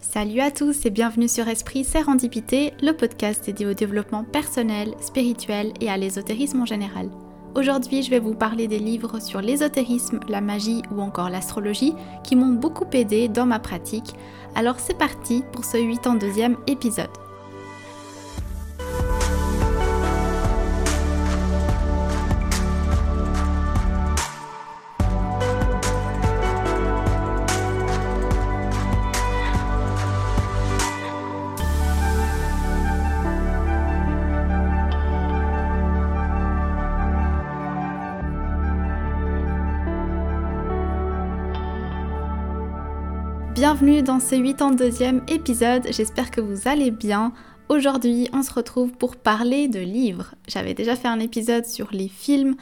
Salut à tous et bienvenue sur Esprit Sérendipité, le podcast dédié au développement personnel, spirituel et à l'ésotérisme en général. Aujourd'hui, je vais vous parler des livres sur l'ésotérisme, la magie ou encore l'astrologie qui m'ont beaucoup aidé dans ma pratique. Alors c'est parti pour ce 82e épisode. Bienvenue dans ce 82e épisode, j'espère que vous allez bien. Aujourd'hui, on se retrouve pour parler de livres. J'avais déjà fait un épisode sur les films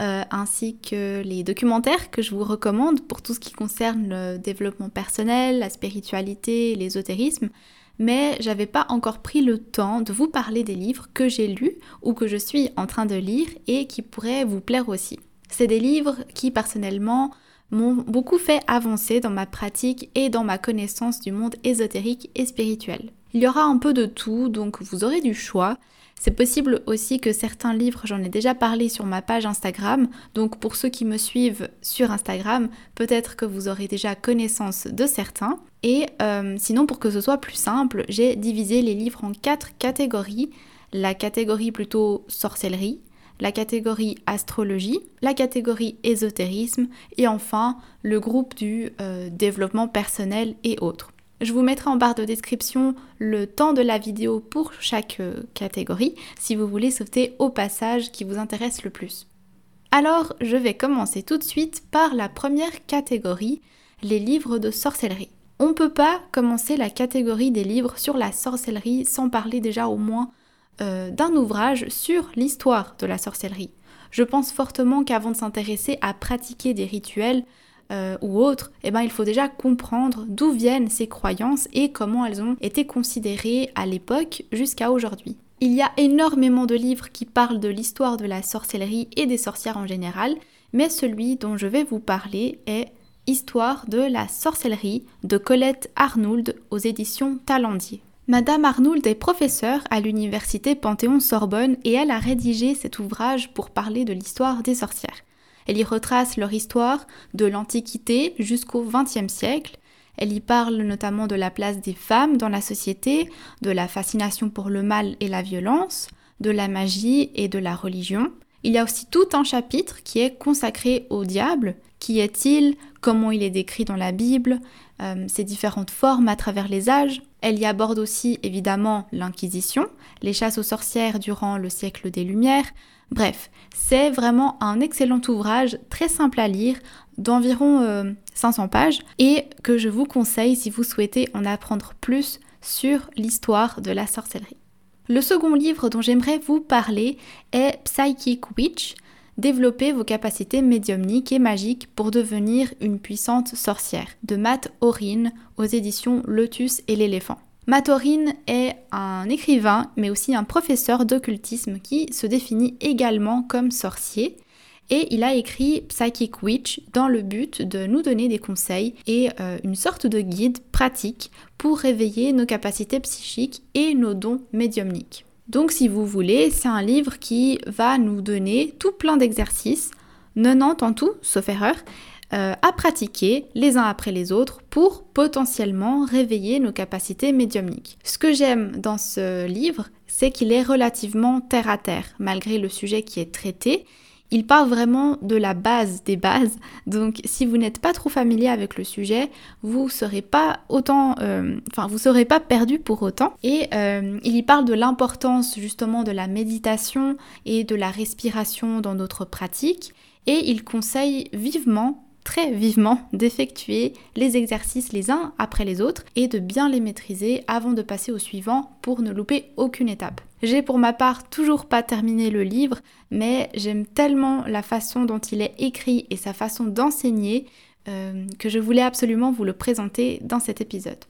euh, ainsi que les documentaires que je vous recommande pour tout ce qui concerne le développement personnel, la spiritualité, l'ésotérisme. Mais j'avais pas encore pris le temps de vous parler des livres que j'ai lus ou que je suis en train de lire et qui pourraient vous plaire aussi. C'est des livres qui personnellement m'ont beaucoup fait avancer dans ma pratique et dans ma connaissance du monde ésotérique et spirituel. Il y aura un peu de tout, donc vous aurez du choix. C'est possible aussi que certains livres, j'en ai déjà parlé sur ma page Instagram, donc pour ceux qui me suivent sur Instagram, peut-être que vous aurez déjà connaissance de certains. Et euh, sinon, pour que ce soit plus simple, j'ai divisé les livres en quatre catégories. La catégorie plutôt sorcellerie, la catégorie astrologie, la catégorie ésotérisme et enfin le groupe du euh, développement personnel et autres. Je vous mettrai en barre de description le temps de la vidéo pour chaque euh, catégorie si vous voulez sauter au passage qui vous intéresse le plus. Alors, je vais commencer tout de suite par la première catégorie, les livres de sorcellerie. On ne peut pas commencer la catégorie des livres sur la sorcellerie sans parler déjà au moins euh, d'un ouvrage sur l'histoire de la sorcellerie. Je pense fortement qu'avant de s'intéresser à pratiquer des rituels euh, ou autres, eh ben, il faut déjà comprendre d'où viennent ces croyances et comment elles ont été considérées à l'époque jusqu'à aujourd'hui. Il y a énormément de livres qui parlent de l'histoire de la sorcellerie et des sorcières en général, mais celui dont je vais vous parler est Histoire de la sorcellerie de Colette Arnould aux éditions Talendier. Madame Arnould est professeure à l'université Panthéon-Sorbonne et elle a rédigé cet ouvrage pour parler de l'histoire des sorcières. Elle y retrace leur histoire de l'Antiquité jusqu'au XXe siècle. Elle y parle notamment de la place des femmes dans la société, de la fascination pour le mal et la violence, de la magie et de la religion. Il y a aussi tout un chapitre qui est consacré au diable. Qui est-il Comment il est décrit dans la Bible euh, Ses différentes formes à travers les âges elle y aborde aussi évidemment l'Inquisition, les chasses aux sorcières durant le siècle des Lumières. Bref, c'est vraiment un excellent ouvrage, très simple à lire, d'environ 500 euh, pages, et que je vous conseille si vous souhaitez en apprendre plus sur l'histoire de la sorcellerie. Le second livre dont j'aimerais vous parler est Psychic Witch, Développer vos capacités médiumniques et magiques pour devenir une puissante sorcière de Matt Orin aux éditions Lotus et l'éléphant. Matt Orin est un écrivain mais aussi un professeur d'occultisme qui se définit également comme sorcier et il a écrit Psychic Witch dans le but de nous donner des conseils et euh, une sorte de guide pratique pour réveiller nos capacités psychiques et nos dons médiumniques. Donc si vous voulez, c'est un livre qui va nous donner tout plein d'exercices, 90 en tout, sauf erreur, euh, à pratiquer les uns après les autres pour potentiellement réveiller nos capacités médiumniques. Ce que j'aime dans ce livre, c'est qu'il est relativement terre à terre, malgré le sujet qui est traité il parle vraiment de la base des bases. Donc si vous n'êtes pas trop familier avec le sujet, vous serez pas autant, euh, enfin vous serez pas perdu pour autant. Et euh, il y parle de l'importance justement de la méditation et de la respiration dans notre pratique. Et il conseille vivement très vivement d'effectuer les exercices les uns après les autres et de bien les maîtriser avant de passer au suivant pour ne louper aucune étape. J'ai pour ma part toujours pas terminé le livre, mais j'aime tellement la façon dont il est écrit et sa façon d'enseigner euh, que je voulais absolument vous le présenter dans cet épisode.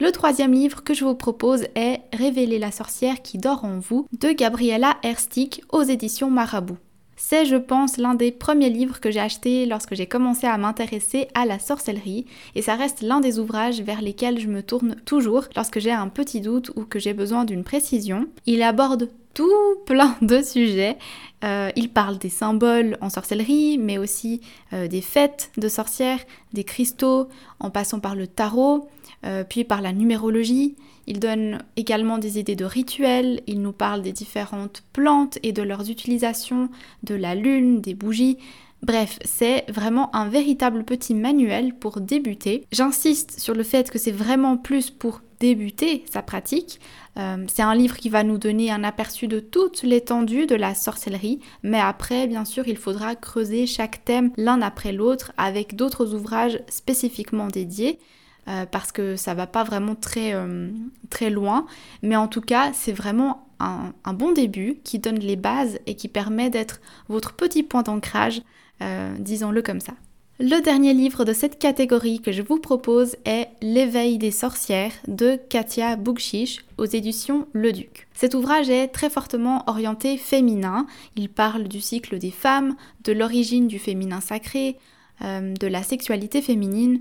Le troisième livre que je vous propose est Révéler la sorcière qui dort en vous de Gabriella Erstick aux éditions Marabout. C'est, je pense, l'un des premiers livres que j'ai acheté lorsque j'ai commencé à m'intéresser à la sorcellerie et ça reste l'un des ouvrages vers lesquels je me tourne toujours lorsque j'ai un petit doute ou que j'ai besoin d'une précision. Il aborde tout plein de sujets. Euh, il parle des symboles en sorcellerie, mais aussi euh, des fêtes de sorcières, des cristaux, en passant par le tarot, euh, puis par la numérologie. Il donne également des idées de rituels, il nous parle des différentes plantes et de leurs utilisations, de la lune, des bougies. Bref, c'est vraiment un véritable petit manuel pour débuter. J'insiste sur le fait que c'est vraiment plus pour débuter sa pratique. Euh, c'est un livre qui va nous donner un aperçu de toute l'étendue de la sorcellerie, mais après, bien sûr, il faudra creuser chaque thème l'un après l'autre avec d'autres ouvrages spécifiquement dédiés. Euh, parce que ça va pas vraiment très, euh, très loin. Mais en tout cas, c'est vraiment un, bon début qui donne les bases et qui permet d'être votre petit point d'ancrage, euh, disons-le comme ça. Le dernier livre de cette catégorie que je vous propose est L'éveil des sorcières de Katia Boukchiche aux éditions Le Duc. Cet ouvrage est très fortement orienté féminin. Il parle du cycle des femmes, de l'origine du féminin sacré, de la sexualité féminine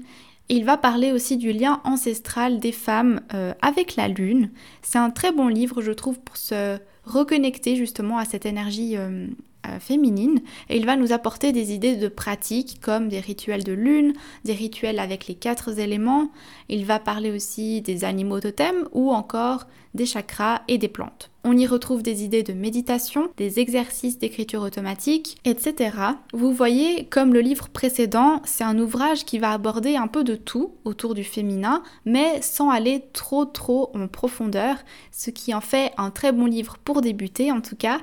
il va parler aussi du lien ancestral des femmes euh, avec la lune. C'est un très bon livre, je trouve, pour se reconnecter justement à cette énergie euh, euh, féminine. Et il va nous apporter des idées de pratiques comme des rituels de lune, des rituels avec les quatre éléments. Il va parler aussi des animaux totems ou encore des chakras et des plantes. On y retrouve des idées de méditation, des exercices d'écriture automatique, etc. Vous voyez, comme le livre précédent, c'est un ouvrage qui va aborder un peu de tout autour du féminin, mais sans aller trop trop en profondeur, ce qui en fait un très bon livre pour débuter en tout cas.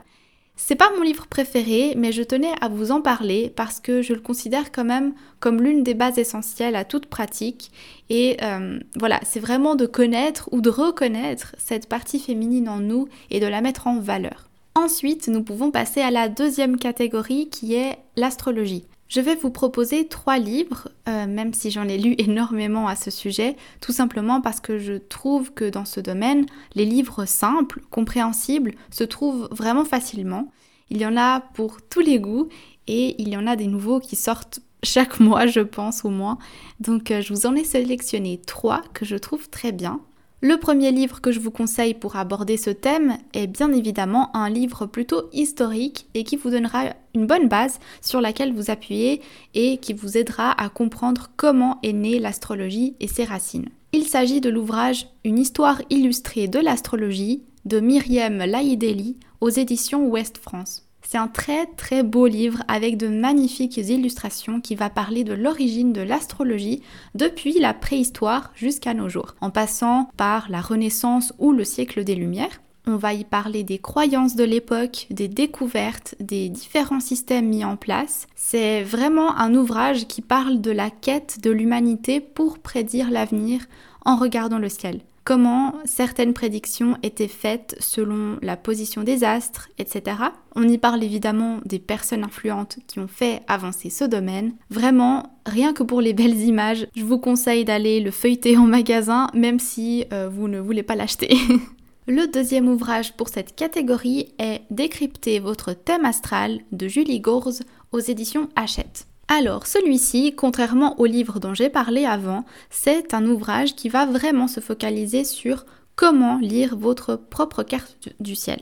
C'est pas mon livre préféré, mais je tenais à vous en parler parce que je le considère quand même comme l'une des bases essentielles à toute pratique. Et euh, voilà, c'est vraiment de connaître ou de reconnaître cette partie féminine en nous et de la mettre en valeur. Ensuite, nous pouvons passer à la deuxième catégorie qui est l'astrologie. Je vais vous proposer trois livres, euh, même si j'en ai lu énormément à ce sujet, tout simplement parce que je trouve que dans ce domaine, les livres simples, compréhensibles, se trouvent vraiment facilement. Il y en a pour tous les goûts et il y en a des nouveaux qui sortent chaque mois, je pense au moins. Donc euh, je vous en ai sélectionné trois que je trouve très bien. Le premier livre que je vous conseille pour aborder ce thème est bien évidemment un livre plutôt historique et qui vous donnera une bonne base sur laquelle vous appuyez et qui vous aidera à comprendre comment est née l'astrologie et ses racines. Il s'agit de l'ouvrage Une histoire illustrée de l'astrologie de Myriam Laïdeli aux éditions Ouest France. C'est un très très beau livre avec de magnifiques illustrations qui va parler de l'origine de l'astrologie depuis la préhistoire jusqu'à nos jours, en passant par la Renaissance ou le siècle des Lumières. On va y parler des croyances de l'époque, des découvertes, des différents systèmes mis en place. C'est vraiment un ouvrage qui parle de la quête de l'humanité pour prédire l'avenir en regardant le ciel comment certaines prédictions étaient faites selon la position des astres, etc. On y parle évidemment des personnes influentes qui ont fait avancer ce domaine. Vraiment, rien que pour les belles images, je vous conseille d'aller le feuilleter en magasin, même si euh, vous ne voulez pas l'acheter. Le deuxième ouvrage pour cette catégorie est Décrypter votre thème astral de Julie Gorz aux éditions Hachette. Alors, celui-ci, contrairement au livre dont j'ai parlé avant, c'est un ouvrage qui va vraiment se focaliser sur comment lire votre propre carte du ciel.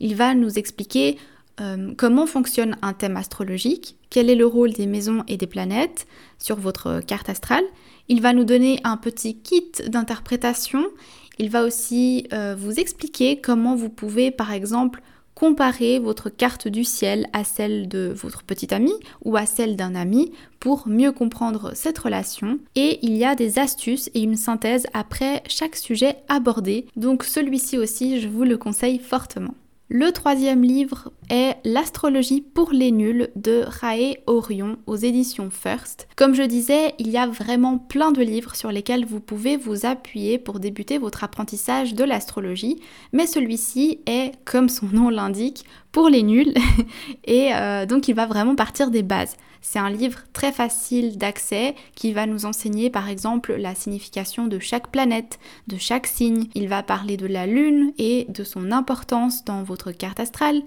Il va nous expliquer euh, comment fonctionne un thème astrologique, quel est le rôle des maisons et des planètes sur votre carte astrale. Il va nous donner un petit kit d'interprétation. Il va aussi euh, vous expliquer comment vous pouvez, par exemple, comparer votre carte du ciel à celle de votre petit ami ou à celle d'un ami pour mieux comprendre cette relation. Et il y a des astuces et une synthèse après chaque sujet abordé. Donc celui-ci aussi, je vous le conseille fortement. Le troisième livre est L'astrologie pour les nuls de Rae Orion aux éditions First. Comme je disais, il y a vraiment plein de livres sur lesquels vous pouvez vous appuyer pour débuter votre apprentissage de l'astrologie, mais celui-ci est, comme son nom l'indique, pour les nuls et euh, donc il va vraiment partir des bases. C'est un livre très facile d'accès qui va nous enseigner par exemple la signification de chaque planète, de chaque signe. Il va parler de la lune et de son importance dans votre carte astrale.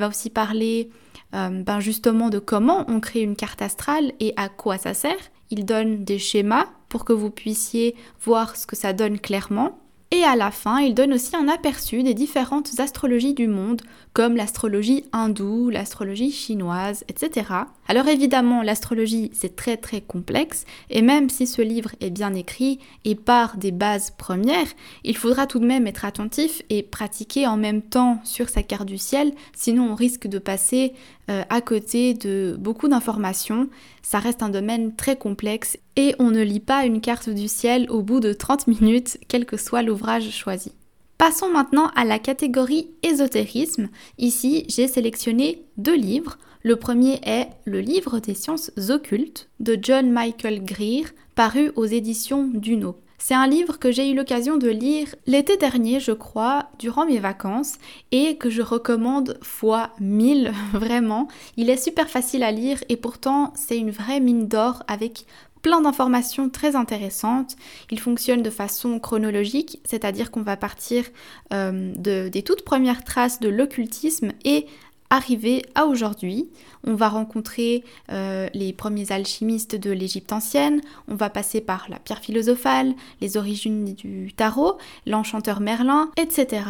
Va aussi parler euh, ben justement de comment on crée une carte astrale et à quoi ça sert. Il donne des schémas pour que vous puissiez voir ce que ça donne clairement. Et à la fin, il donne aussi un aperçu des différentes astrologies du monde, comme l'astrologie hindoue, l'astrologie chinoise, etc. Alors évidemment, l'astrologie, c'est très très complexe, et même si ce livre est bien écrit et part des bases premières, il faudra tout de même être attentif et pratiquer en même temps sur sa carte du ciel, sinon on risque de passer euh, à côté de beaucoup d'informations. Ça reste un domaine très complexe et on ne lit pas une carte du ciel au bout de 30 minutes, quel que soit l'ouvrage choisi. Passons maintenant à la catégorie ésotérisme. Ici, j'ai sélectionné deux livres. Le premier est Le livre des sciences occultes de John Michael Greer, paru aux éditions Duno. C'est un livre que j'ai eu l'occasion de lire l'été dernier, je crois, durant mes vacances, et que je recommande fois 1000, vraiment. Il est super facile à lire et pourtant c'est une vraie mine d'or avec plein d'informations très intéressantes. Il fonctionne de façon chronologique, c'est-à-dire qu'on va partir euh, des toutes premières traces de l'occultisme et arriver à aujourd'hui. On va rencontrer euh, les premiers alchimistes de l'Égypte ancienne, on va passer par la pierre philosophale, les origines du tarot, l'enchanteur Merlin, etc.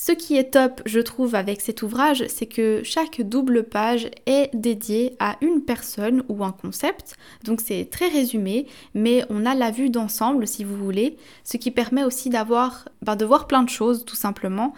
Ce qui est top, je trouve, avec cet ouvrage, c'est que chaque double page est dédiée à une personne ou un concept. Donc c'est très résumé, mais on a la vue d'ensemble, si vous voulez, ce qui permet aussi d'avoir, ben, de voir plein de choses, tout simplement.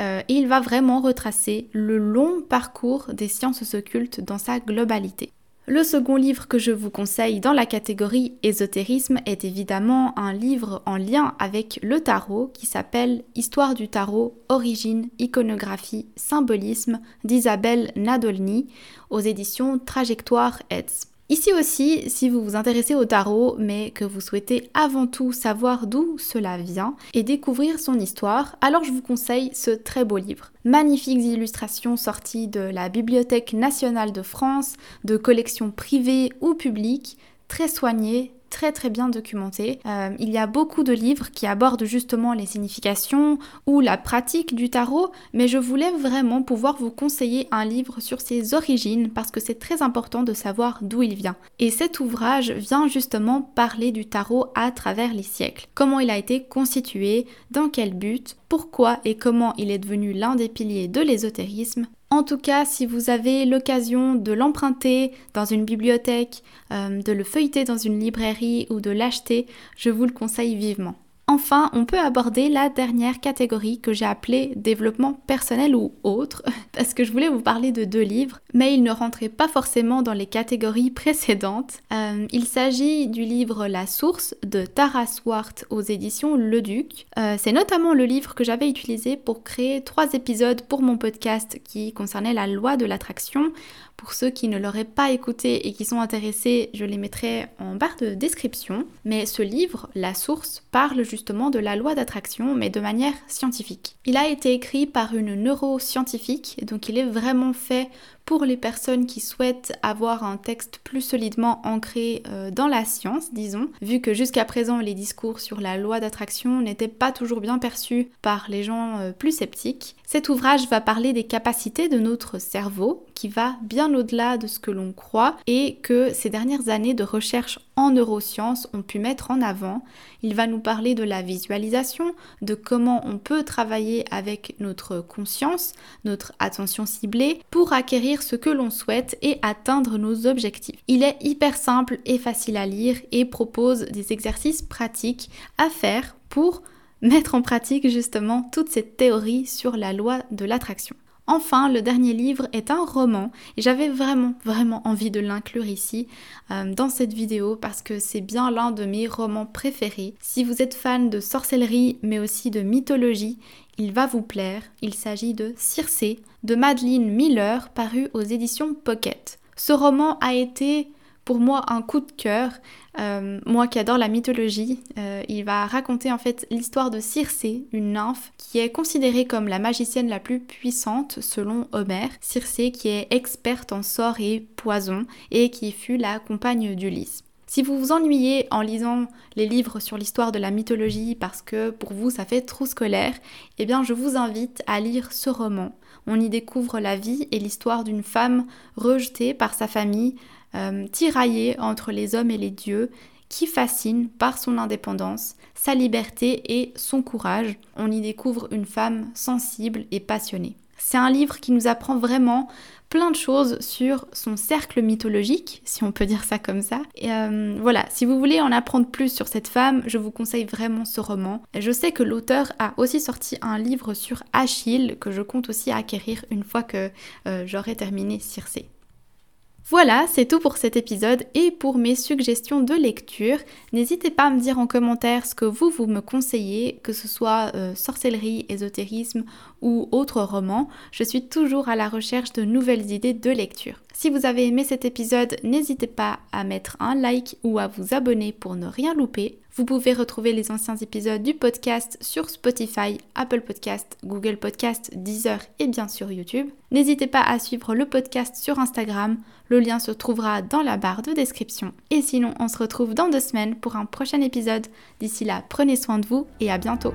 Euh, il va vraiment retracer le long parcours des sciences occultes dans sa globalité. Le second livre que je vous conseille dans la catégorie ésotérisme est évidemment un livre en lien avec le tarot qui s'appelle Histoire du tarot, origine, iconographie, symbolisme d'Isabelle Nadolny aux éditions Trajectoire Heads. Ici aussi, si vous vous intéressez au tarot, mais que vous souhaitez avant tout savoir d'où cela vient et découvrir son histoire, alors je vous conseille ce très beau livre. Magnifiques illustrations sorties de la Bibliothèque nationale de France, de collections privées ou publiques, très soignées, très très bien documenté. Euh, il y a beaucoup de livres qui abordent justement les significations ou la pratique du tarot, mais je voulais vraiment pouvoir vous conseiller un livre sur ses origines parce que c'est très important de savoir d'où il vient. Et cet ouvrage vient justement parler du tarot à travers les siècles. Comment il a été constitué, dans quel but, pourquoi et comment il est devenu l'un des piliers de l'ésotérisme, en tout cas, si vous avez l'occasion de l'emprunter dans une bibliothèque, euh, de le feuilleter dans une librairie ou de l'acheter, je vous le conseille vivement. Enfin, on peut aborder la dernière catégorie que j'ai appelée développement personnel ou autre, parce que je voulais vous parler de deux livres, mais ils ne rentraient pas forcément dans les catégories précédentes. Euh, il s'agit du livre La Source de Tara Swart aux éditions Le Duc. Euh, c'est notamment le livre que j'avais utilisé pour créer trois épisodes pour mon podcast qui concernait la loi de l'attraction. Pour ceux qui ne l'auraient pas écouté et qui sont intéressés, je les mettrai en barre de description. Mais ce livre, La Source, parle justement de la loi d'attraction, mais de manière scientifique. Il a été écrit par une neuroscientifique, donc il est vraiment fait pour les personnes qui souhaitent avoir un texte plus solidement ancré euh, dans la science, disons, vu que jusqu'à présent les discours sur la loi d'attraction n'étaient pas toujours bien perçus par les gens euh, plus sceptiques. Cet ouvrage va parler des capacités de notre cerveau, qui va bien au-delà de ce que l'on croit et que ces dernières années de recherche en neurosciences ont pu mettre en avant. Il va nous parler de la visualisation, de comment on peut travailler avec notre conscience, notre attention ciblée, pour acquérir ce que l'on souhaite et atteindre nos objectifs. Il est hyper simple et facile à lire et propose des exercices pratiques à faire pour mettre en pratique justement toute cette théorie sur la loi de l'attraction. Enfin, le dernier livre est un roman et j'avais vraiment vraiment envie de l'inclure ici euh, dans cette vidéo parce que c'est bien l'un de mes romans préférés. Si vous êtes fan de sorcellerie mais aussi de mythologie, il va vous plaire. Il s'agit de Circé de Madeleine Miller paru aux éditions Pocket. Ce roman a été pour moi un coup de cœur. Euh, moi qui adore la mythologie, euh, il va raconter en fait l'histoire de Circé, une nymphe qui est considérée comme la magicienne la plus puissante selon Homère. Circé qui est experte en sorts et poisons et qui fut la compagne d'Ulysse. Si vous vous ennuyez en lisant les livres sur l'histoire de la mythologie parce que pour vous ça fait trop scolaire, eh bien je vous invite à lire ce roman. On y découvre la vie et l'histoire d'une femme rejetée par sa famille, euh, tiraillée entre les hommes et les dieux, qui fascine par son indépendance, sa liberté et son courage. On y découvre une femme sensible et passionnée. C'est un livre qui nous apprend vraiment plein de choses sur son cercle mythologique, si on peut dire ça comme ça. Euh, voilà, si vous voulez en apprendre plus sur cette femme, je vous conseille vraiment ce roman. Je sais que l'auteur a aussi sorti un livre sur Achille que je compte aussi acquérir une fois que euh, j'aurai terminé Circé. Voilà, c'est tout pour cet épisode et pour mes suggestions de lecture. N'hésitez pas à me dire en commentaire ce que vous, vous me conseillez, que ce soit euh, sorcellerie, ésotérisme ou autre roman. Je suis toujours à la recherche de nouvelles idées de lecture. Si vous avez aimé cet épisode, n'hésitez pas à mettre un like ou à vous abonner pour ne rien louper. Vous pouvez retrouver les anciens épisodes du podcast sur Spotify, Apple Podcast, Google Podcast, Deezer et bien sûr YouTube. N'hésitez pas à suivre le podcast sur Instagram, le lien se trouvera dans la barre de description. Et sinon, on se retrouve dans deux semaines pour un prochain épisode. D'ici là, prenez soin de vous et à bientôt.